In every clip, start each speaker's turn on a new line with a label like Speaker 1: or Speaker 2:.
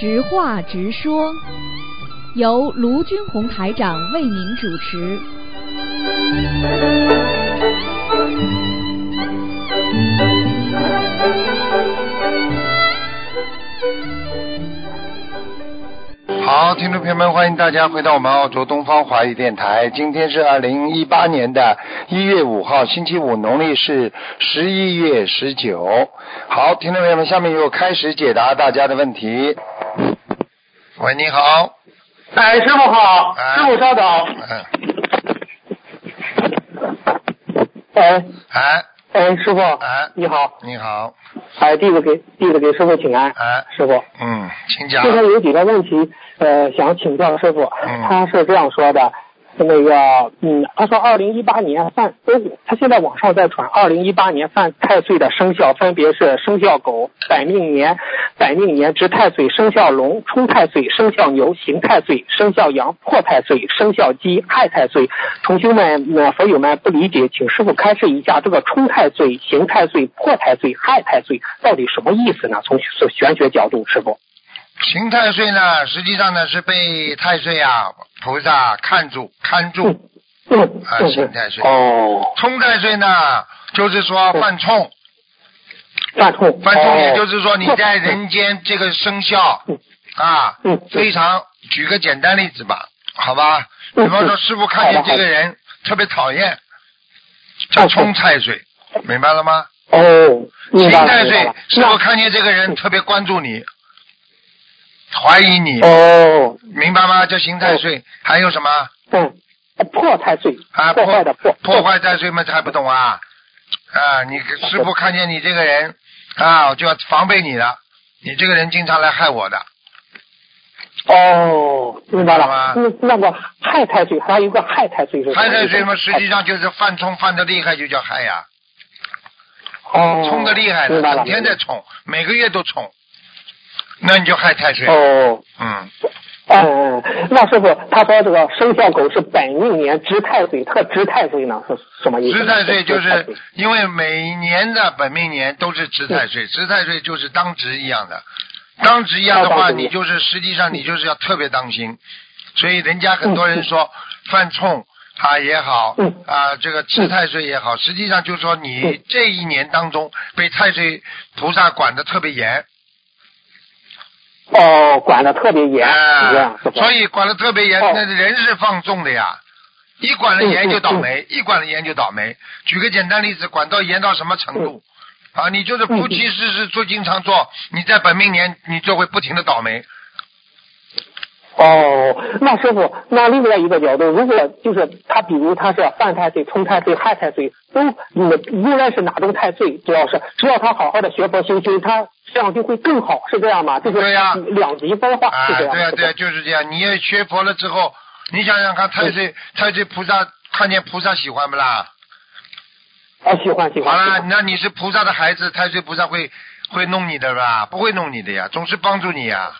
Speaker 1: 直话直说，由卢军红台长为您主持。
Speaker 2: 好，听众朋友们，欢迎大家回到我们澳洲东方华语电台。今天是二零一八年的一月五号，星期五，农历是十一月十九。好，听众朋友们，下面又开始解答大家的问题。喂，你好。
Speaker 3: 哎，师傅好，
Speaker 2: 哎
Speaker 3: 师傅稍等。
Speaker 2: 嗯，
Speaker 3: 哎
Speaker 2: 哎
Speaker 3: 哎，师傅，
Speaker 2: 哎，
Speaker 3: 你好，
Speaker 2: 你好，
Speaker 3: 哎，弟子给弟子给师傅请安，
Speaker 2: 哎，
Speaker 3: 师傅。
Speaker 2: 嗯，请讲
Speaker 3: 这。边有几个问题，呃，想请教师傅。
Speaker 2: 嗯
Speaker 3: 他是这样说的，那个，嗯，他说二零一八年犯，他现在网上在传，二零一八年犯太岁的生肖分别是生肖狗、百命年、百命年值太岁、生肖龙、冲太岁、生肖牛、刑太岁、生肖羊、破太岁、生肖鸡、害太岁。同学们、呃，佛友们不理解，请师傅开示一下这个冲太岁、刑太岁、破太岁、害太岁到底什么意思呢？从玄学角度，师傅。
Speaker 2: 刑太岁呢，实际上呢是被太岁啊菩萨看住看住。啊
Speaker 3: 嗯
Speaker 2: 刑太岁
Speaker 3: 哦，
Speaker 2: 冲太岁呢，就是说犯冲，
Speaker 3: 犯冲，
Speaker 2: 犯冲也就是说你在人间这个生肖啊，非常。举个简单例子吧，好吧？比方说师傅看见这个人特别讨厌，叫冲太岁，明白了吗？
Speaker 3: 哦，明
Speaker 2: 刑太岁，师傅看见这个人特别关注你，怀疑你，
Speaker 3: 哦，
Speaker 2: 明白吗？叫刑太岁。还有什么
Speaker 3: 嗯，破太岁，
Speaker 2: 啊？
Speaker 3: 破坏的破，
Speaker 2: 破坏太岁吗？这还不懂啊？啊，你师傅看见你这个人啊，就要防备你了。你这个人经常来害我的，
Speaker 3: 哦，明白了。那那个害太岁，还有一个害太岁是
Speaker 2: 害
Speaker 3: 意思？
Speaker 2: 太岁嘛，实际上就是犯冲犯的厉害，就叫害呀，
Speaker 3: 哦，
Speaker 2: 冲的厉害
Speaker 3: 了
Speaker 2: 整。天在冲，每个月都冲，那你就害太岁。
Speaker 3: 哦，
Speaker 2: 嗯，
Speaker 3: 嗯嗯，那师傅他说这个生肖狗是本命年值太岁，特值太岁呢是什么意思？
Speaker 2: 值太岁就是因为每年的本命年都是值太岁，值太岁就是当值一样的，当值一样的话，你就是实际上你就是要特别当心，所以人家很多人说犯冲啊也好
Speaker 3: 嗯。
Speaker 2: 啊这个值太岁也好，实际上就是说你
Speaker 3: 嗯。
Speaker 2: 这一年当中被太岁菩萨管的特别严，
Speaker 3: 哦，管的特别严？
Speaker 2: 所以管的特别严，
Speaker 3: 哦
Speaker 2: 那人是放纵的呀。一管了严就倒霉，一管了严就倒霉。举个简单例子，管到严到什么程度？啊，你就是夫妻事事做经常做，你在本命年你就会不停的倒霉。
Speaker 3: 哦，那师傅，那另外一个角度，如果就是他，比如他是犯太岁、冲太岁、害太岁，都嗯无论是哪种太岁，只要是只要他好好的学佛修心，他这样就会更好，是这样吗？就是
Speaker 2: 对呀
Speaker 3: 两极分化，
Speaker 2: 啊，
Speaker 3: 是这样
Speaker 2: 对呀、对呀、就是这样。你也学佛了之后，你想想看，太岁太岁菩萨看见菩萨喜欢不啦？
Speaker 3: 啊，喜欢喜欢。好，
Speaker 2: 了那你是菩萨的孩子，太岁菩萨会会弄你的吧？不会弄你的呀，总是帮助你呀。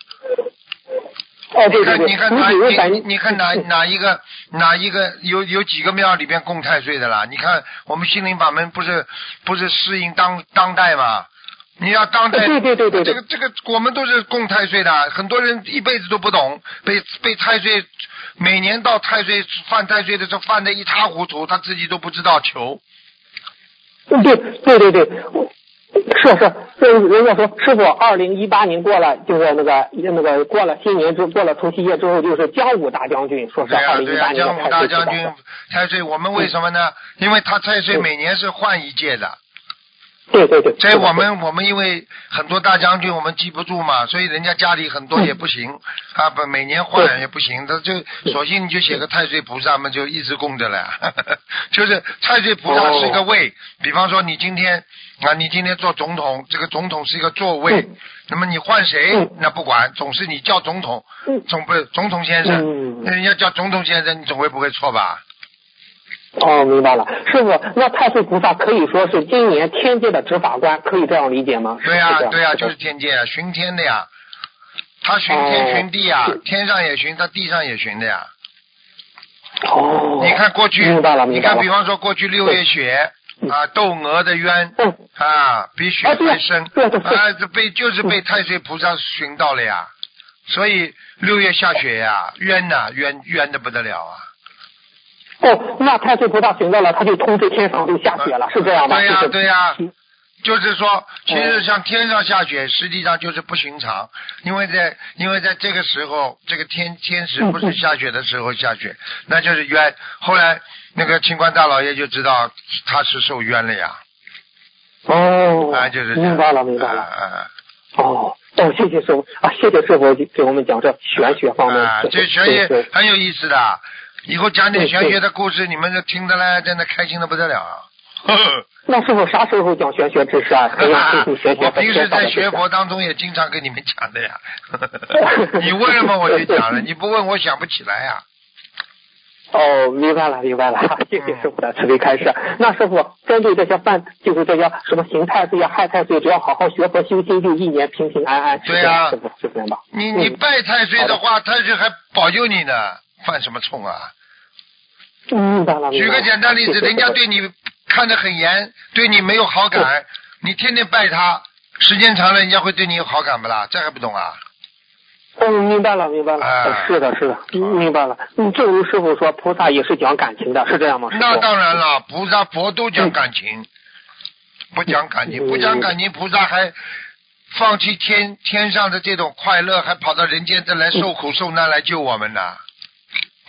Speaker 3: 哦，
Speaker 2: 你看，
Speaker 3: 对对对，
Speaker 2: 你看哪你你看哪哪一个哪一个有有几个庙里边供太岁的啦？你看我们心灵法门不是不是适应当当代吗？你要当代，
Speaker 3: 对对对对对
Speaker 2: 这个这个我们都是供太岁的，很多人一辈子都不懂，被被太岁每年到太岁犯太岁的时候犯的一塌糊涂，他自己都不知道求。
Speaker 3: 嗯对对对对，我是是，人人家说师傅，二零一八年过了，就是那个那个过了新年之过了除夕夜之后，就是江武大将军，说是
Speaker 2: 对呀、
Speaker 3: 二零
Speaker 2: 对呀、
Speaker 3: 一八年
Speaker 2: 江武
Speaker 3: 的太岁
Speaker 2: 大将军太岁，我们为什么呢？因为他太岁每年是换一届的。
Speaker 3: 对对对，
Speaker 2: 所以我们我们因为很多大将军我们记不住嘛，所以人家家里很多也不行啊，不每年换也不行，他就索性你就写个太岁菩萨嘛，就一直供着了。就是太岁菩萨是个位，比方说你今天啊，你今天做总统，这个总统是一个座位
Speaker 3: 嗯，
Speaker 2: 那么你换谁
Speaker 3: 嗯
Speaker 2: 那不管，总是你叫总统，
Speaker 3: 嗯
Speaker 2: 总不总统先生，
Speaker 3: 嗯
Speaker 2: 那人家叫总统先生，你总会不会错吧？
Speaker 3: 哦，明白了，师傅，那太岁菩萨可以说是今年天界的执法官，可以这样理解吗？
Speaker 2: 对呀、
Speaker 3: 是这样
Speaker 2: 对呀、
Speaker 3: 是
Speaker 2: 就是天界啊，巡天的呀。他巡天
Speaker 3: 哦
Speaker 2: 巡地呀、
Speaker 3: 是
Speaker 2: 天上也巡，他地上也巡的呀。
Speaker 3: 哦，
Speaker 2: 你看过去，
Speaker 3: 明白了，
Speaker 2: 你。看，比方说过去六月雪
Speaker 3: 嗯
Speaker 2: 啊，窦娥的冤
Speaker 3: 嗯，
Speaker 2: 啊，比雪还深啊，这被就是被太岁菩萨寻到了呀。所以六月下雪呀，冤呐，冤冤的不得了啊！
Speaker 3: 哦，那太岁菩萨寻到了，他就通知天上就下雪了，是这样吗？
Speaker 2: 对呀、
Speaker 3: 就是
Speaker 2: 对呀、
Speaker 3: 嗯
Speaker 2: 就是说，其实像天上下雪，实际上就是不寻常，因为在因为在这个时候，这个天天时不是下雪的时候下雪，那就是冤。后来那个清官大老爷就知道他是受冤了呀，
Speaker 3: 哦，
Speaker 2: 啊，就是
Speaker 3: 明白了，明白了。
Speaker 2: 啊啊
Speaker 3: 哦，哦，谢谢师傅啊，谢谢师傅给我们讲这玄学方面。
Speaker 2: 啊，这玄学很有意思的，以后讲点玄学的故事，你们就听得来，真的开心的不得了
Speaker 3: 那师傅啥时候讲玄学知识啊？
Speaker 2: 我平时在学佛当中也经常跟你们讲的呀。你问了嘛，我就讲了；你不问，我想不起来呀。
Speaker 3: 哦，明白了，明白了，谢谢师傅的慈悲开示。那师傅针对这些犯，就是这些什么刑太岁啊、害太岁，只要好好学佛修心，就一年平平安安。
Speaker 2: 对呀
Speaker 3: 是这样师傅是这样吧？
Speaker 2: 你你
Speaker 3: 嗯
Speaker 2: 拜太岁的话，太岁还保佑你呢，犯什么冲啊？
Speaker 3: 嗯明白了。
Speaker 2: 举个简单例子，人家对你看得很严，对你没有好感，你天天拜他，时间长了，人家会对你有好感不啦？这还不懂啊？
Speaker 3: 嗯，明白了，明白了。
Speaker 2: 哎
Speaker 3: 是的，是的，嗯明白了。嗯，正如师傅说，菩萨也是讲感情的，是这样吗？
Speaker 2: 那当然了，菩萨佛都讲感情，不讲感情，
Speaker 3: 嗯
Speaker 2: 不讲感情，菩萨还放弃天天上的这种快乐，还跑到人间再来受苦受难来救我们呢。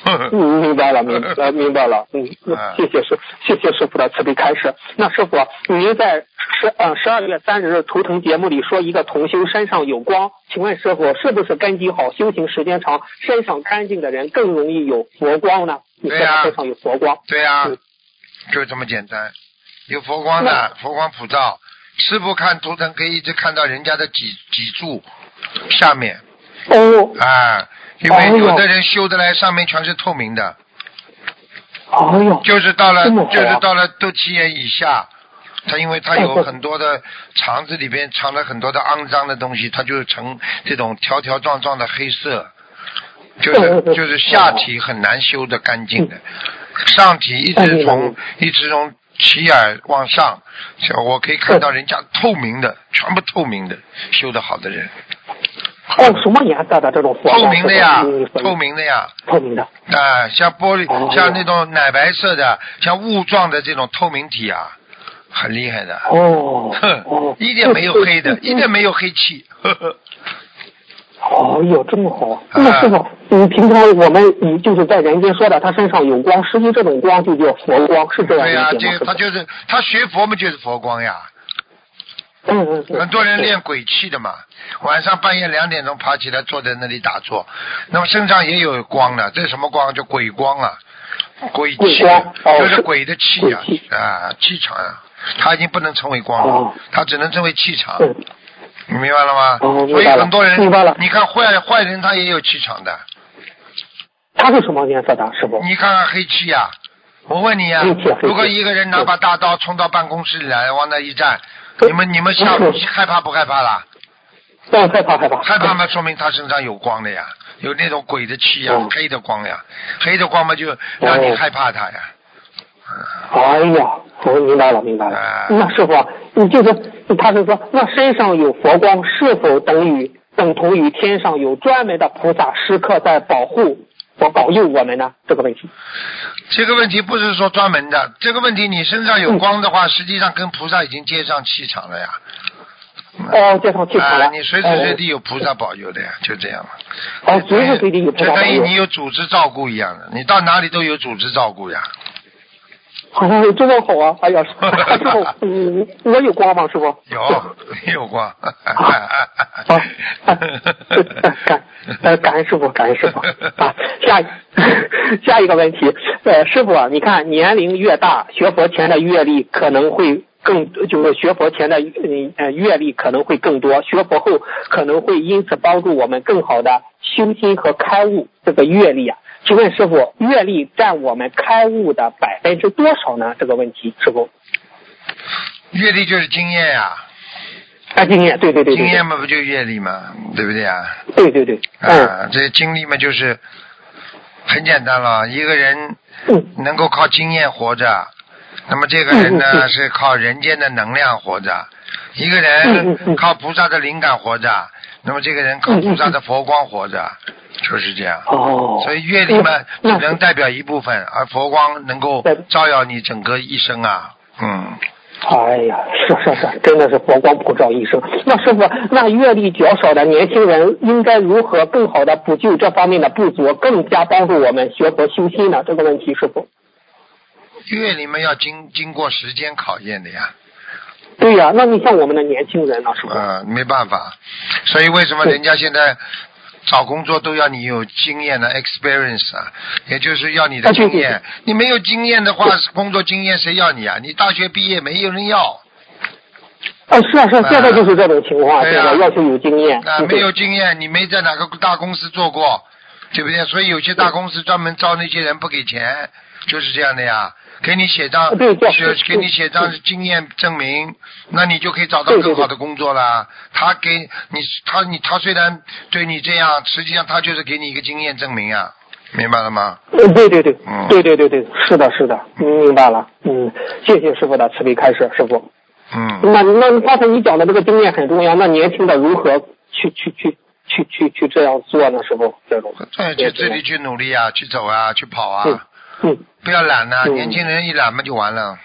Speaker 3: 嗯，明白了，明呃明白了，嗯，
Speaker 2: 啊
Speaker 3: 谢谢师，谢谢师傅的慈悲开示。那师傅，您在十呃十二月三十日图腾节目里说一个同修身上有光，请问师傅是不是根基好、修行时间长、身上干净的人更容易有佛光呢？你说
Speaker 2: 对呀
Speaker 3: 他身上有佛光，
Speaker 2: 对呀、
Speaker 3: 嗯
Speaker 2: 就这么简单。有佛光的，佛光普照。师傅看图腾可以一直看到人家的脊脊柱下面
Speaker 3: 哦，
Speaker 2: 啊，因为有的人修的来上面全是透明的，
Speaker 3: 哎呦，
Speaker 2: 就是到了就是到了肚脐眼以下，他因为他有很多的肠子里边藏了很多的肮脏的东西，它就成这种条条状状的黑色，就是就是下体很难修的干净的，上体一直从一直从脐眼往上，我可以看到人家透明的，全部透明的，修的好的人，
Speaker 3: 哦，什么颜色的这种佛光？
Speaker 2: 透明的呀，透，明的呀。
Speaker 3: 透明的。
Speaker 2: 啊，像玻璃，
Speaker 3: 哦
Speaker 2: 像那种奶白色的，像雾状的这种透明体啊，很厉害的。
Speaker 3: 哦，
Speaker 2: 哼
Speaker 3: 哦，，
Speaker 2: 一点没有黑的，一点没有黑气。呵呵
Speaker 3: 哦哟，这么好！
Speaker 2: 啊
Speaker 3: 那师傅，你平常我们你就是在人间说的，他身上有光，实际这种光就叫佛光，是这样
Speaker 2: 对呀、
Speaker 3: 理解吗？
Speaker 2: 这个他就是他学佛嘛，就是佛光呀。
Speaker 3: 嗯嗯嗯，
Speaker 2: 很多人练鬼气的嘛，晚上半夜两点钟爬起来坐在那里打坐，那么身上也有光的，这是什么光？叫鬼光啊，鬼气，就是鬼的气啊啊，气场啊，他已经不能成为光了
Speaker 3: 哦，
Speaker 2: 他只能成为气场。
Speaker 3: 嗯
Speaker 2: 你明白了吗？
Speaker 3: 哦
Speaker 2: 所以很多人，
Speaker 3: 明白了
Speaker 2: 你看坏坏人他也有气场的，
Speaker 3: 他是什么颜色的？师傅？
Speaker 2: 你看看黑气呀、我问你呀、如果一个人拿把大刀冲到办公室里来，往那一站，
Speaker 3: 嗯
Speaker 2: 你们你们吓
Speaker 3: 嗯
Speaker 2: 害怕不害怕啦？
Speaker 3: 嗯，害怕害怕。
Speaker 2: 害怕嘛，说明他身上有光的呀，有那种鬼的气呀，
Speaker 3: 哦
Speaker 2: 黑的光呀，黑的光嘛就让你害怕他呀。
Speaker 3: 哎呀，我明白了，明白了。
Speaker 2: 啊
Speaker 3: 那师傅，你就是他是说，那身上有佛光，是否等于等同于天上有专门的菩萨时刻在保护和保佑我们呢？这个问题。
Speaker 2: 这个问题不是说专门的，这个问题你身上有光的话，实际上跟菩萨已经接上气场了呀。
Speaker 3: 哦，接上气场了。
Speaker 2: 啊，你随时随地有菩萨保佑的呀，就这样了。
Speaker 3: 哦，随时随地有菩萨保佑
Speaker 2: 就等于你。有组织照顾一样的，你到哪里都有组织照顾呀。
Speaker 3: 好像这么好啊！哎呀，师傅，嗯，我有光吗？师傅？
Speaker 2: 有有光。
Speaker 3: 啊，啊，感呃感恩师傅，感恩师傅啊。下下一个问题，呃，师傅啊，你看年龄越大，学佛前的阅历可能会更，就是学佛前的嗯呃阅历可能会更多，学佛后可能会因此帮助我们更好的修心和开悟。这个阅历啊，请问师傅，阅历占我们开悟的百分之多少呢？这个问题，师傅。
Speaker 2: 阅历就是经验呀、
Speaker 3: 啊，经验，对对对对，
Speaker 2: 经验嘛不就阅历嘛，对不对啊？
Speaker 3: 对对对，嗯。
Speaker 2: 啊，这些经历嘛就是很简单了，一个人
Speaker 3: 嗯。
Speaker 2: 能够靠经验活着，那么这个人呢
Speaker 3: 嗯嗯嗯。
Speaker 2: 是靠人间的能量活着，一个人
Speaker 3: 嗯
Speaker 2: 靠菩萨的灵感活着，那么这个人靠菩萨的佛光活着，就是这样。
Speaker 3: 哦，
Speaker 2: 所以阅历嘛，只能代表一部分，而佛光能够照耀你整个一生啊。嗯，
Speaker 3: 哎呀，是是是，真的是佛光普照一生。那师傅，那阅历较少的年轻人应该如何更好的补救这方面的不足，更加帮助我们学佛修心呢？这个问题，师傅。
Speaker 2: 阅历嘛要经经过时间考验的呀。
Speaker 3: 对呀、那你像我们的年轻人呢，师傅？
Speaker 2: 嗯，没办法，所以为什么人家现在找工作都要你有经验的 experience 啊，也就是要你的
Speaker 3: 啊对对
Speaker 2: 经验。你没有经验的话，工作经验谁要你啊？你大学毕业没有人要
Speaker 3: 啊，是啊是啊，
Speaker 2: 啊
Speaker 3: 现在就是这种情况，
Speaker 2: 对呀
Speaker 3: 现在要求有经验。
Speaker 2: 啊，
Speaker 3: 嗯
Speaker 2: 没有经验，你没在哪个大公司做过，对不对？所以有些大公司专门招那些人不给钱，就是这样的呀。给你写张，写给你写张经验证明，那你就可以找到更好的工作了。他给你，他你他虽然对你这样，实际上他就是给你一个经验证明啊，明白了吗？
Speaker 3: 嗯，对对对
Speaker 2: 嗯，
Speaker 3: 对对对对，是的，是的，嗯，明白了，嗯，谢谢师傅的慈悲开示，师傅。
Speaker 2: 嗯，
Speaker 3: 那那刚才你讲的这个经验很重要，那年轻的如何去去去去去去这样做呢？师傅，这种
Speaker 2: 对，去自己去努力啊，去走啊，去跑啊，
Speaker 3: 嗯嗯
Speaker 2: 不要懒呐、
Speaker 3: 嗯
Speaker 2: 年轻人一懒嘛就完了。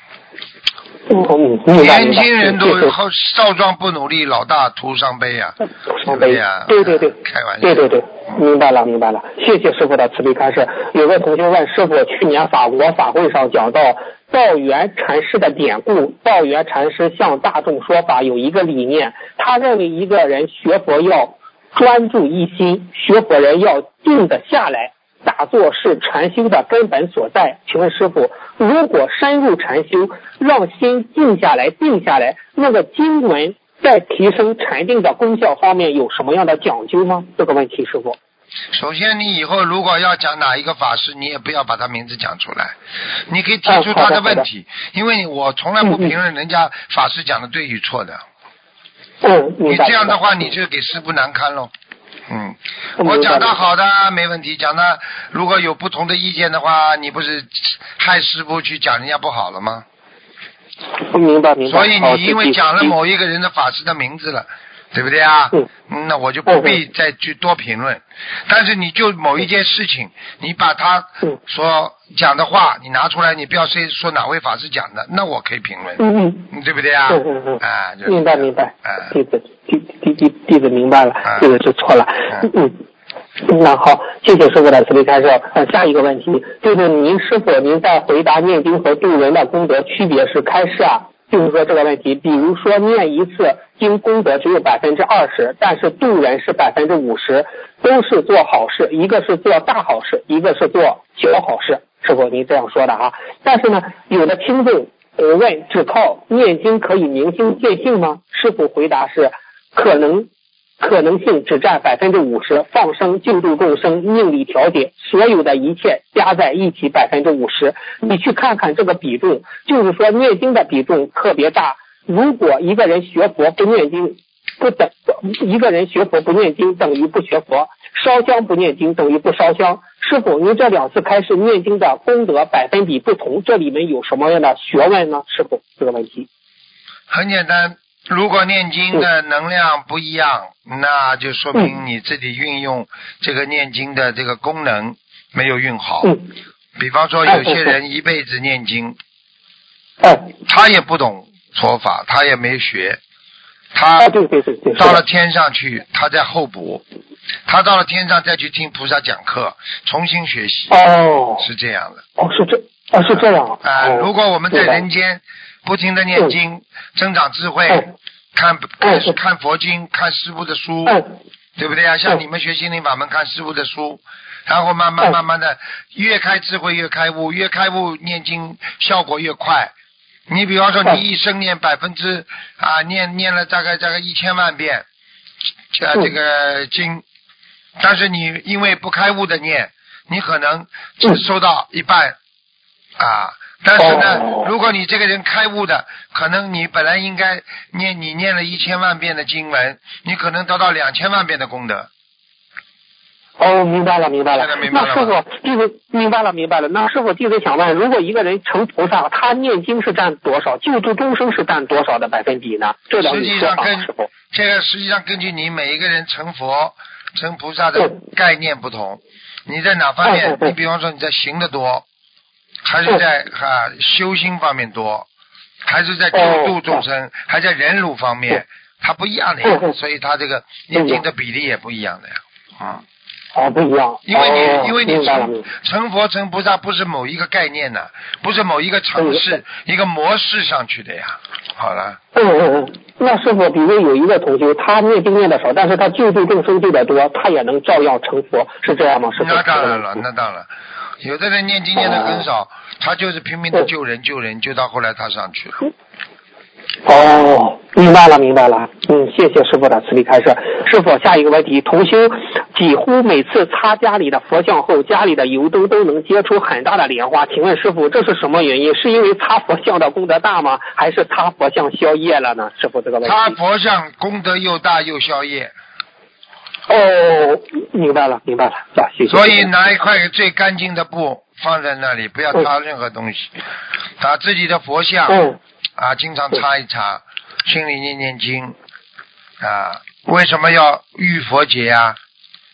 Speaker 3: 嗯
Speaker 2: 年轻人都好少壮不努力，老大徒伤悲啊，对
Speaker 3: 伤悲
Speaker 2: 呀？
Speaker 3: 对对对，
Speaker 2: 开玩笑。
Speaker 3: 对对对，明白了明白了，谢谢师傅的慈悲开示。有个同学问师傅，去年法国法会上讲到道元禅师的典故，道元禅师向大众说法有一个理念，他认为一个人学佛要专注一心，学佛人要静得下来。打坐是禅修的根本所在。请问师傅，如果深入禅修，让心静下来、定下来，那个经文在提升禅定的功效方面有什么样的讲究吗？这个问题，师傅。
Speaker 2: 首先，你以后如果要讲哪一个法师，你也不要把他名字讲出来，你可以提出他
Speaker 3: 的
Speaker 2: 问题，因为我从来不评论人家法师讲的对与错的。
Speaker 3: 嗯，
Speaker 2: 你。这样的话，你就给师傅难堪喽。嗯，
Speaker 3: 嗯
Speaker 2: 我讲的好的没问题，讲的如果有不同的意见的话，你不是害师傅去讲人家不好了吗？
Speaker 3: 明白明白。
Speaker 2: 所以你因为讲了某一个人的法师的名字了，对不对啊？
Speaker 3: 嗯
Speaker 2: 那我就不必再去多评论。但是你就某一件事情，你把他
Speaker 3: 嗯
Speaker 2: 所讲的话，你拿出来，你不要说说哪位法师讲的，那我可以评论，
Speaker 3: 嗯嗯。
Speaker 2: 嗯对不对啊？
Speaker 3: 嗯嗯嗯
Speaker 2: 啊，
Speaker 3: 明白明白
Speaker 2: 啊，
Speaker 3: 弟子弟弟弟弟子明白了
Speaker 2: 啊，
Speaker 3: 这个就错了。
Speaker 2: 嗯
Speaker 3: 嗯。那好，谢谢师傅的慈悲开示。呃，下一个问题就是您是否您在回答念经和度人的功德区别是开示啊？就是说这个问题，比如说念一次经功德只有百分之二十，但是度人是百分之五十，都是做好事，一个是做大好事，一个是做小好事。师傅您这样说的啊？但是呢，有的听众我问，只靠念经可以明心见性吗？师傅回答是可能。可能性只占百分之五十，放生、净度众生、命理调节，所有的一切加在一起百分之五十。你去看看这个比重，就是说念经的比重特别大。如果一个人学佛不念经，不等一个人学佛不念经等于不学佛，烧香不念经等于不烧香。师傅，您这两次开始念经的功德百分比不同，这里面有什么样的学问呢？师傅，这个问题。
Speaker 2: 很简单，如果念经的能量不一样，那就说明
Speaker 3: 嗯。
Speaker 2: 你自己运用这个念经的这个功能没有运好。
Speaker 3: 嗯，
Speaker 2: 比方说，
Speaker 3: 哎
Speaker 2: 有些人一辈子念经，
Speaker 3: 哎，
Speaker 2: 他也不懂佛法，他也没学，他到了天上去，他在候补，他到了天上再去听菩萨讲课，重新学习，
Speaker 3: 哦。
Speaker 2: 是这样的。
Speaker 3: 哦，是这哦是这样
Speaker 2: 啊、
Speaker 3: 哦。
Speaker 2: 如果我们在人间不停的念经，增长智慧，
Speaker 3: 嗯
Speaker 2: 看看佛经，看师傅的书，
Speaker 3: 嗯
Speaker 2: 对不对啊？像
Speaker 3: 嗯
Speaker 2: 你们学心灵法门，看师傅的书，然后慢慢
Speaker 3: 嗯
Speaker 2: 慢慢的越开智慧越开悟，越开悟念经效果越快。你比方说，
Speaker 3: 嗯
Speaker 2: 你一生念百分之啊，念念了大概大概一千万遍，这个经，但是你因为不开悟的念，你可能只
Speaker 3: 嗯。
Speaker 2: 收到一半啊。但是呢，
Speaker 3: 哦
Speaker 2: 如果你这个人开悟的，可能你本来应该念你念了一千万遍的经文，你可能得到两千万遍的功德。
Speaker 3: 哦，明白了，明白了。那师傅弟子明白了，明白了。那师傅弟子想问，如果一个人成菩萨，他念经是占多少，救度众生是占多少的百分比呢？这两
Speaker 2: 实际上跟。这个实际上根据你每一个人成佛、成菩萨的概念不同，你在哪方面你比方说你在行的多，还是在哈、修心方面多，还是在救度众生，还在忍辱方面，它不一样的呀所以他这个念经的比例也不一样的呀，啊、
Speaker 3: 哦，不一样。
Speaker 2: 因为你、
Speaker 3: 哦
Speaker 2: 因为你成成佛成菩萨不是某一个概念呢，不是某一个城市、一个模式上去的呀。好了，
Speaker 3: 嗯嗯嗯，那师傅，比如有一个同学，他念经念的少，但是他救度众生救的多，他也能照样成佛，是这样吗？
Speaker 2: 那当然了，那当然。有的人念经念的很少，他就是拼命的救人救人，救到后来他上去了。
Speaker 3: 哦，明白了，明白了。嗯，谢谢师傅的慈悲开示。师傅，下一个问题，同修几乎每次擦家里的佛像后，家里的油灯都能结出很大的莲花。请问师傅，这是什么原因？是因为擦佛像的功德大吗？还是擦佛像消业了呢？师傅，这个问题。
Speaker 2: 擦佛像功德又大又消业，
Speaker 3: 哦，明白了，明白了，啊，谢谢。
Speaker 2: 所以拿一块最干净的布放在那里，不要擦任何东西。把自己的佛像
Speaker 3: 嗯
Speaker 2: 啊，经常擦一擦，心里念念经啊。为什么要浴佛节呀？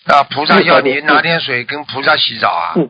Speaker 2: 啊，菩萨要你
Speaker 3: 嗯
Speaker 2: 拿点水跟菩萨洗澡啊。
Speaker 3: 嗯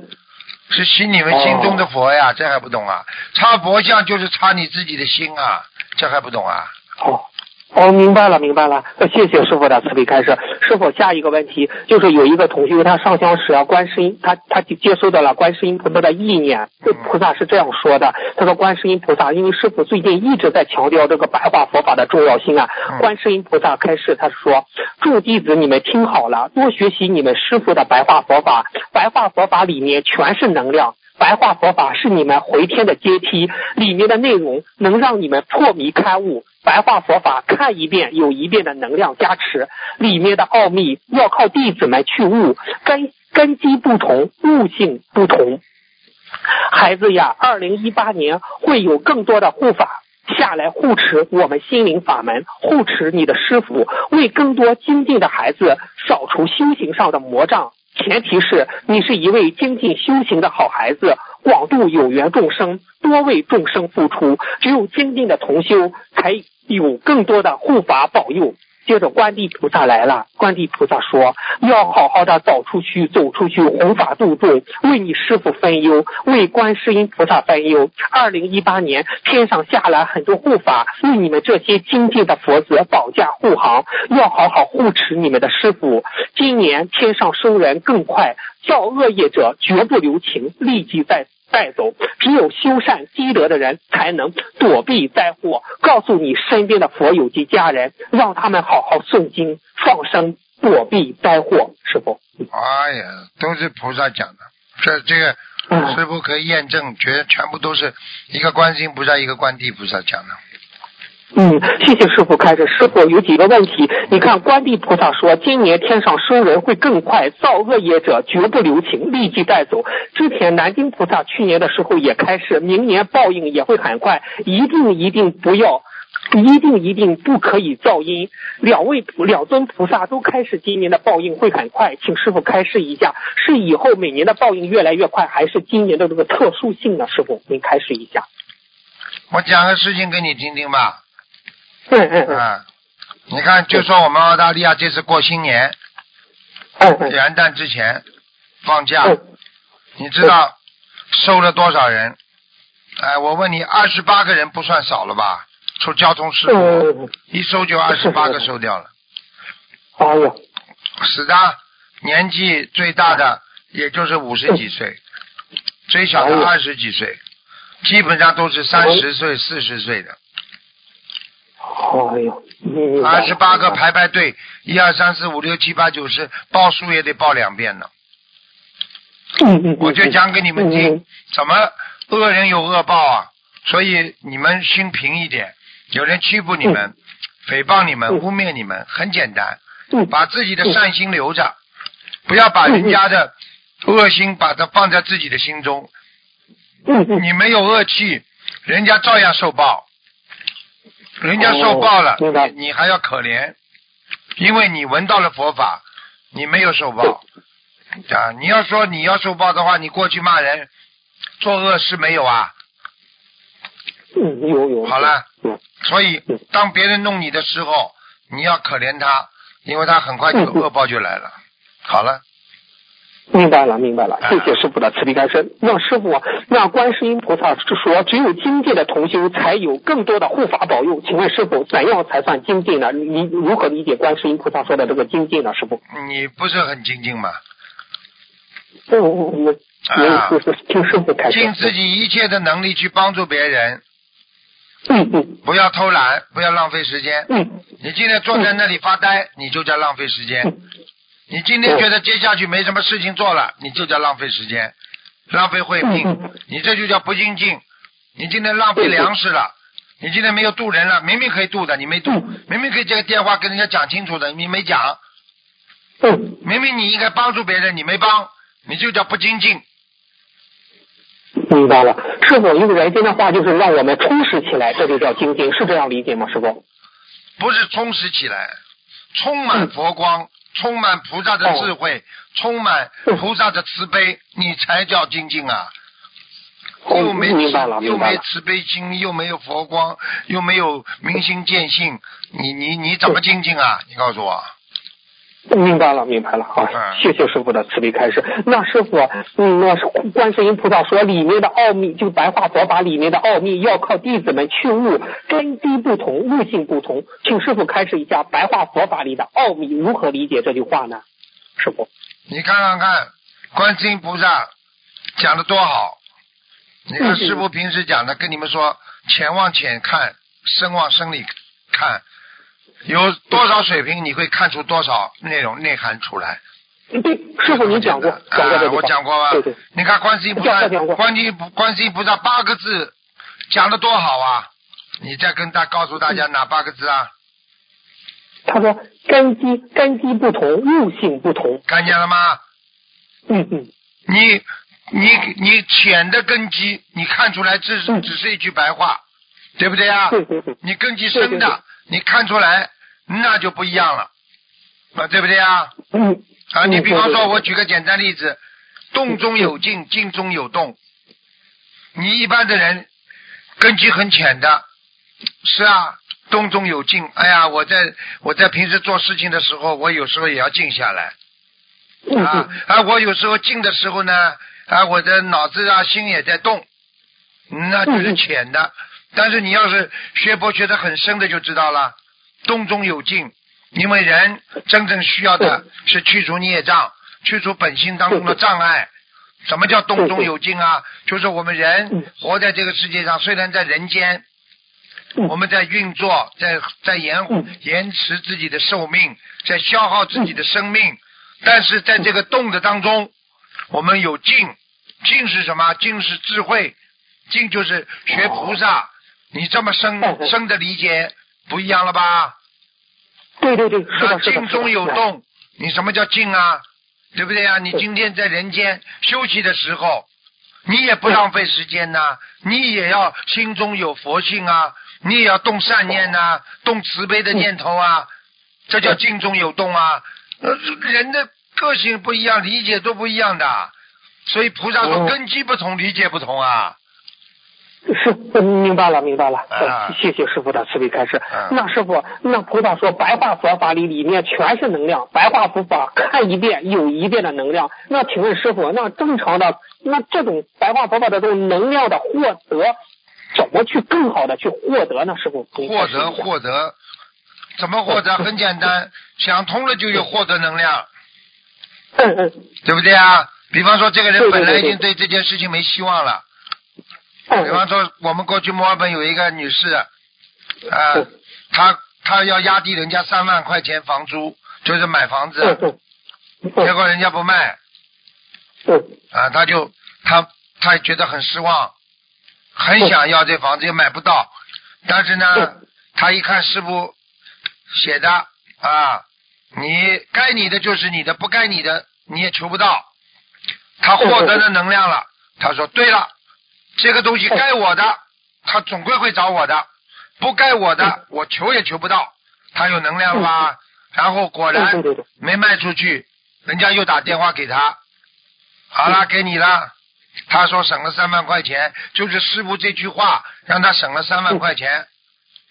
Speaker 2: 是洗你们心中的佛呀，这还不懂啊？擦佛像就是擦你自己的心啊，这还不懂啊？
Speaker 3: 哦。哦，明白了，明白了。呃谢谢师傅的慈悲开示。师傅，下一个问题就是有一个同学他上香时啊，观世音他他就接收到了观世音菩萨的意念。这菩萨是这样说的，他说观世音菩萨，因为师傅最近一直在强调这个白话佛法的重要性啊。
Speaker 2: 嗯
Speaker 3: 观世音菩萨开示他说，众弟子你们听好了，多学习你们师傅的白话佛法，白话佛法里面全是能量。白话佛法是你们回天的阶梯，里面的内容能让你们破迷开悟。白话佛法看一遍有一遍的能量加持，里面的奥秘要靠弟子们去悟，根根基不同，悟性不同。孩子呀，二零一八年会有更多的护法下来护持我们心灵法门，护持你的师傅，为更多精进的孩子扫除修行上的魔障。前提是你是一位精进修行的好孩子，广度有缘众生，多为众生付出。只有精进的同修，还有更多的护法保佑。接着，观地菩萨来了。观地菩萨说：“要好好的走出去，走出去，弘法度众，为你师傅分忧，为观世音菩萨分忧。二零一八年，天上下来很多护法，为你们这些精进的佛子保驾护航，要好好护持你们的师傅。今年天上收人更快，造恶业者绝不留情，立即在。”带走，只有修善积德的人才能躲避灾祸。告诉你身边的佛友及家人，让他们好好诵经、放生，躲避灾祸。师傅，
Speaker 2: 哎呀，都是菩萨讲的，这这个
Speaker 3: 嗯
Speaker 2: 师傅可以验证，全全部都是一个观世音菩萨，一个观地菩萨讲的。
Speaker 3: 嗯，谢谢师傅开始。师傅有几个问题，你看观地菩萨说，今年天上收人会更快，造恶业者绝不留情，立即带走。之前南京菩萨去年的时候也开示，明年报应也会很快，一定一定不要。一定一定不可以造因，两位两尊菩萨都开示今年的报应会很快，请师傅开示一下，是以后每年的报应越来越快，还是今年的这个特殊性呢？师傅，您开示一下。
Speaker 2: 我讲个事情给你听听吧。
Speaker 3: 嗯嗯
Speaker 2: 你看，就说我们澳大利亚这次过新年
Speaker 3: 嗯嗯
Speaker 2: 元旦之前放假，
Speaker 3: 嗯
Speaker 2: 你知道收了多少人？哎，我问你，二十八个人不算少了吧？出交通事故，
Speaker 3: 嗯，
Speaker 2: 一收就二十八个收掉了。
Speaker 3: 哎呦，
Speaker 2: 是的，年纪最大的也就是五十几岁，最小的二十几岁，基本上都是三十岁、四十岁的。
Speaker 3: 哎呦，明白了
Speaker 2: 二十八个排排队，一二三四五六七八九十，报数也得报两遍呢。
Speaker 3: 嗯嗯，嗯
Speaker 2: 我就讲给你们
Speaker 3: 嗯
Speaker 2: 听，怎么恶人有恶报啊？所以你们心平一点。有人欺负你们、诽谤你们、
Speaker 3: 嗯
Speaker 2: 污蔑你们，很简单，
Speaker 3: 嗯
Speaker 2: 把自己的善心留着，不要把人家的恶心把它放在自己的心中。你没有恶气，人家照样受报。人家受报了，
Speaker 3: 哦
Speaker 2: 你你还要可怜，因为你闻到了佛法，你没有受报。啊，你要说你要受报的话，你过去骂人，做恶事没有啊？
Speaker 3: 嗯，有有。
Speaker 2: 好了
Speaker 3: 嗯，
Speaker 2: 所以
Speaker 3: 嗯
Speaker 2: 当别人弄你的时候，你要可怜他，因为他很快就恶报就来了。好了，
Speaker 3: 明白了，明白了，
Speaker 2: 啊
Speaker 3: 谢谢师傅的慈悲开示。那师傅，那观世音菩萨是说，只有精进的同修才有更多的护法保佑。请问师傅，怎样才算精进呢？你如何理解观世音菩萨说的这个精进呢？师傅？
Speaker 2: 你不是很精进吗？
Speaker 3: 嗯，我我
Speaker 2: 啊
Speaker 3: 我就是听师傅开示。
Speaker 2: 尽自己一切的能力去帮助别人，
Speaker 3: 嗯嗯
Speaker 2: 不要偷懒，不要浪费时间。
Speaker 3: 嗯
Speaker 2: 你今天坐在那里发呆，你就叫浪费时间。
Speaker 3: 嗯
Speaker 2: 你今天觉得接下去没什么事情做了，你就叫浪费时间，浪费慧命 你这就叫不精进。你今天浪费粮食了，你今天没有渡人了，明明可以渡的，你没渡
Speaker 3: 嗯，
Speaker 2: 明明可以接个电话跟人家讲清楚的，你没讲，
Speaker 3: 嗯，
Speaker 2: 明明你应该帮助别人，你没帮，你就叫不精进。
Speaker 3: 明白了。师傅用人间的话就是让我们充实起来，这就叫精进，是这样理解吗？师傅？
Speaker 2: 不是充实起来，充满佛光，充满菩萨的智慧，充满菩萨的慈悲，你才叫精进啊！
Speaker 3: 哦
Speaker 2: 又没又。没慈悲心，又没有佛光，又没有明心见性，你你你怎么精进啊？你告诉我，
Speaker 3: 明白了，明白了，好
Speaker 2: 嗯，
Speaker 3: 谢谢师傅的慈悲开示。那师傅，嗯，那是观世音菩萨说里面的奥秘，就白话佛法里面的奥秘，要靠弟子们去悟，根基不同，悟性不同。请师傅开示一下白话佛法里的奥秘，如何理解这句话呢？师傅，
Speaker 2: 你看看看，观世音菩萨讲的多好！你看
Speaker 3: 嗯
Speaker 2: 师傅平时讲的，跟你们说，浅往浅看，深往深里看，有多少水平，你会看出多少内容内涵出来。
Speaker 3: 对，师傅您讲过，讲过
Speaker 2: 啊、我讲过吧？
Speaker 3: 对对，
Speaker 2: 你看观世音菩萨观世音菩观世音菩萨八个字讲的多好啊！你再跟他告诉大家哪八个字啊？
Speaker 3: 他说根基根基不同，悟性不同。
Speaker 2: 看见了吗？
Speaker 3: 嗯嗯
Speaker 2: 你你你浅的根基，你看出来
Speaker 3: 这
Speaker 2: 只是一句白话，对不对啊？
Speaker 3: 对对对，
Speaker 2: 你根基深的，你看出来那就不一样了，啊，对不对啊？
Speaker 3: 嗯
Speaker 2: 啊，
Speaker 3: 嗯
Speaker 2: 你比方说，我举个简单例子，动中有静，静中有动。你一般的人根基很浅的，是啊，动中有静。哎呀，我在我在平时做事情的时候，我有时候也要静下来
Speaker 3: 嗯
Speaker 2: 啊
Speaker 3: 嗯
Speaker 2: 啊，我有时候静的时候呢，啊，我的脑子啊心也在动，那就是浅的。但是你要是学佛学得很深的，就知道了，动中有静。因为人真正需要的是去除孽障，去除本性当中的障碍。什么叫动中有静啊？就是我们人
Speaker 3: 嗯
Speaker 2: 活在这个世界上，虽然在人间，
Speaker 3: 嗯
Speaker 2: 我们在运作，在在延
Speaker 3: 嗯
Speaker 2: 延迟自己的寿命，在消耗自己的生命，但是在这个动的当中，我们有静，静是什么？静是智慧，静就是学菩萨。你这么深深的理解不一样了吧？
Speaker 3: 对对对，是
Speaker 2: 那
Speaker 3: 的，
Speaker 2: 静中有。动，你什么叫静啊？对不对啊？你今天在人间休息的时候，你也不浪费时间呐、你也要心中有佛性啊，你也要动善念呐、动慈悲的念头啊，这叫静中有动啊。呃，人的个性不一样，理解都不一样的，所以菩萨说
Speaker 3: 哦
Speaker 2: 根基不同，理解不同啊。
Speaker 3: 是，嗯明白了，明白了。谢谢师傅的慈悲开示。
Speaker 2: 嗯
Speaker 3: 那师傅，那菩萨说白话佛法里里面全是能量，白话佛法看一遍有一遍的能量。那请问师傅，那正常的那这种白话佛法的这种能量的获得，怎么去更好的去获得呢？师傅，您
Speaker 2: 获得获得，怎么获得？很简单，想通了就有获得能量。
Speaker 3: 嗯嗯
Speaker 2: 对不对啊？比方说，这个人本来已经对这件事情没希望了。
Speaker 3: 嗯。
Speaker 2: 比方说，我们过去墨尔本有一个女士，啊、
Speaker 3: 嗯
Speaker 2: 她她要压低人家三万块钱房租，就是买房子，结果人家不卖，
Speaker 3: 嗯。
Speaker 2: 啊，她就她她觉得很失望，很想要这房子又买不到，但是呢
Speaker 3: 嗯，
Speaker 2: 她一看师傅写的啊，你该你的就是你的，不该你的你也求不到。她获得了能量了，她说对了，这个东西该我的，他总归会找我的；不该我的，我求也求不到。他有能量了吧？然后果然没卖出去，人家又打电话给他，好了，给你了。他说省了三万块钱，就是师傅这句话让他省了三万块钱，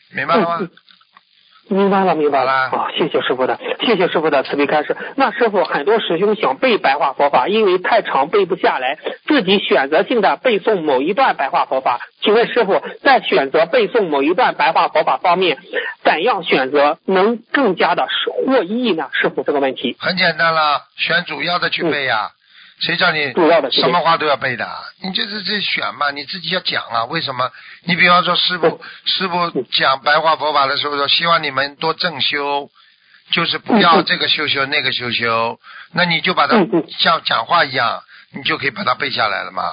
Speaker 2: 明白了吗？
Speaker 3: 明白了，明白了。
Speaker 2: 好
Speaker 3: 谢谢师傅的，谢谢师傅的慈悲开示。那师傅，很多师兄想背白话佛法，因为太长背不下来，自己选择性的背诵某一段白话佛法。请问师傅，在选择背诵某一段白话佛法方面，怎样选择能更加的获益呢？师傅这个问题。
Speaker 2: 很简单了，选主要的去背呀、谁叫你什么话都要背的？你就是这选嘛，你自己要讲啊。为什么？你比方说师傅师傅讲白话佛法的时候说，希望你们多正修，就是不要这个修修那个修修，那你就把它像讲话一样，你就可以把它背下来了嘛，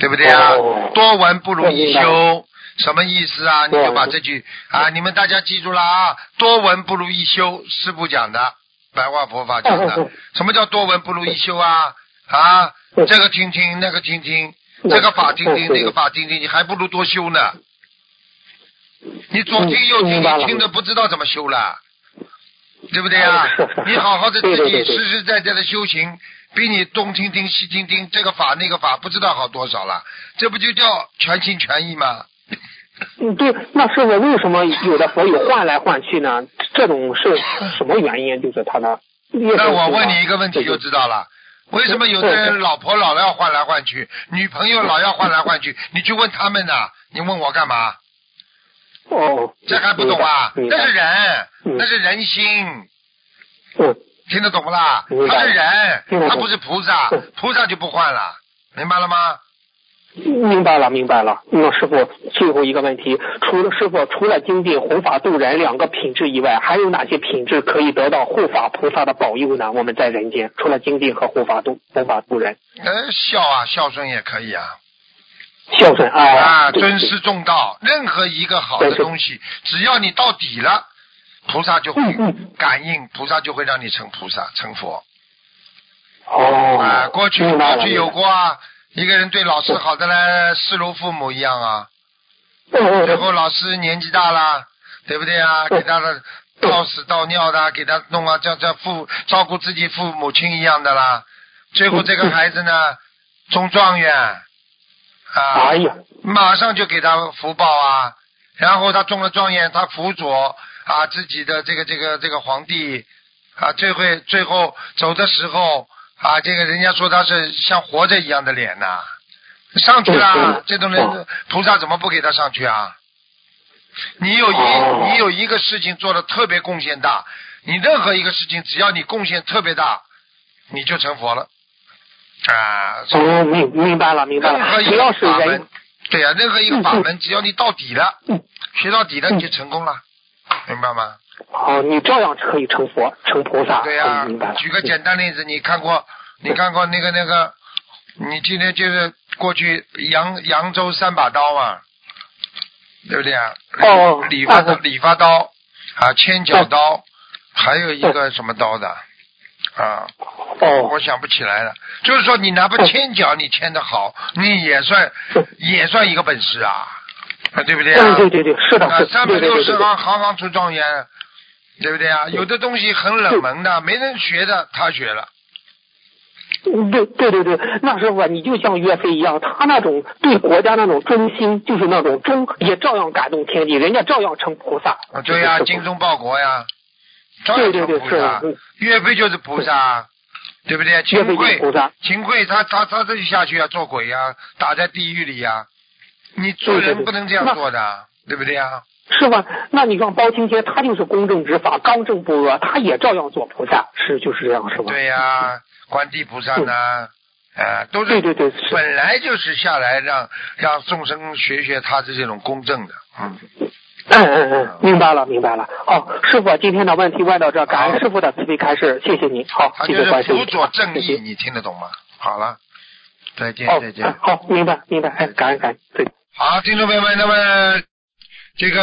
Speaker 2: 对不对啊？
Speaker 3: 哦
Speaker 2: 多闻不如一修。什么意思啊？你就把
Speaker 3: 哦
Speaker 2: 这句啊，你们大家记住了啊！多闻不如一修，师傅讲的，白话佛法讲的。什么叫多闻不如一修啊？啊，
Speaker 3: 嗯
Speaker 2: 这个听听，那个听听，
Speaker 3: 嗯
Speaker 2: 这个法听听，
Speaker 3: 嗯
Speaker 2: 那个法听听，你还不如多修呢。你左听右听，你听的不知道怎么修了，对不对呀
Speaker 3: 是是？是
Speaker 2: 你好好的自己实实在在的修行，比你东听听西听听，这个法那个法不知道好多少了，这不就叫全心全意吗？
Speaker 3: 嗯，对，那师傅为什么有的佛友换来换去呢？这种是 什么原因？就是他的。
Speaker 2: 那我问你一个问题就知道了，为什么有的人老婆老要换来换去，女朋友老要换来换去？你去问他们呐，你问我干嘛？
Speaker 3: 哦，
Speaker 2: 这还不懂啊？
Speaker 3: 明白
Speaker 2: 那是人，
Speaker 3: 嗯
Speaker 2: 那是人心，
Speaker 3: 嗯，
Speaker 2: 听得懂不啦？他是人他不是菩萨
Speaker 3: 嗯，
Speaker 2: 菩萨就不换了，明白了吗？
Speaker 3: 明白了，明白了。那师傅，最后一个问题，除了师傅除了精进、弘法度人两个品质以外，还有哪些品质可以得到护法菩萨的保佑呢？我们在人间，除了精进和护法度、弘法度人，
Speaker 2: 呃，孝啊，孝顺也可以啊。
Speaker 3: 孝顺啊，
Speaker 2: 啊，尊师重道，任何一个好的东西，只要你到底了，菩萨就会
Speaker 3: 嗯嗯
Speaker 2: 感应，菩萨就会让你成菩萨、成佛。
Speaker 3: 哦，
Speaker 2: 啊，过去有过啊，一个人对老师好的呢，视如父母一样啊。最后老师年纪大了，对不对啊？
Speaker 3: 嗯
Speaker 2: 给他的倒屎倒尿的，给他弄啊，叫叫父照顾自己父母亲一样的啦。最后这个孩子呢，中状元啊
Speaker 3: 哎，呀，
Speaker 2: 马上就给他福报啊。然后他中了状元，他辅佐啊自己的这个这个这个皇帝啊，最后最后走的时候啊，这个人家说他是像活着一样的脸呐、上去了
Speaker 3: 嗯，
Speaker 2: 这种人菩萨怎么不给他上去啊？你有一
Speaker 3: 哦
Speaker 2: 你有一个事情做的特别贡献大，你任何一个事情只要你贡献特别大，你就成佛了啊！所以
Speaker 3: 哦，明明白了，明白了。
Speaker 2: 任何一
Speaker 3: 只要是人
Speaker 2: 个法门，，对呀、任何一个法
Speaker 3: 嗯
Speaker 2: 门，只要你到底了，
Speaker 3: 嗯
Speaker 2: 学到底了，
Speaker 3: 嗯
Speaker 2: 你就成功了，明白吗？
Speaker 3: 哦，你照样可以成佛、成菩萨。
Speaker 2: 对呀、
Speaker 3: 嗯明白了。
Speaker 2: 举个简单例子，你看过，你看过那个那个，你今天就是过去扬扬州三把刀嘛，对不对啊？
Speaker 3: 哦
Speaker 2: 理发刀
Speaker 3: 哦、
Speaker 2: 理发刀啊，千脚刀，还有一个什么刀的啊？
Speaker 3: 哦，
Speaker 2: 我想不起来了。就是说，你哪怕牵脚你牵的好，你也算也算一个本事啊，啊对不对啊？
Speaker 3: 嗯，对对对，是的，
Speaker 2: 啊
Speaker 3: 是，
Speaker 2: 三百六。十行，行行出状元，对不对啊？有的东西很冷门的，没人学的，他学了。
Speaker 3: 嗯对对对对，那师傅，你就像岳飞一样，他那种对国家那种忠心，就是那种忠，也照样感动天地，人家照样成菩萨。
Speaker 2: 啊，对呀、
Speaker 3: 是
Speaker 2: 精忠报国呀，照样成
Speaker 3: 对对对是
Speaker 2: 菩萨
Speaker 3: 嗯。
Speaker 2: 岳飞就是菩萨，对不对？秦桧
Speaker 3: 菩萨，
Speaker 2: 秦桧他他他这就下去啊，做鬼呀，打在地狱里呀。你做人不能这样做的，对不对啊？
Speaker 3: 是吧？那你像包青天，他就是公正执法、刚正不阿，他也照样做菩萨，是就是这样，是吧？
Speaker 2: 对呀、观地菩萨呢，啊，都是
Speaker 3: 对对对
Speaker 2: 本来就是下来让让众生学学他的这种公正的，嗯，
Speaker 3: 嗯嗯嗯，明白了明白了。哦，师傅，今天的问题问到这，感恩师傅的慈悲开示，谢谢您。好谢谢关心
Speaker 2: 辅佐正义，你听得懂吗？好了，再见
Speaker 3: 哦
Speaker 2: 再见
Speaker 3: 哎。好，明白明白，哎，感恩感恩，对。
Speaker 2: 好，听众朋友们，那么这个。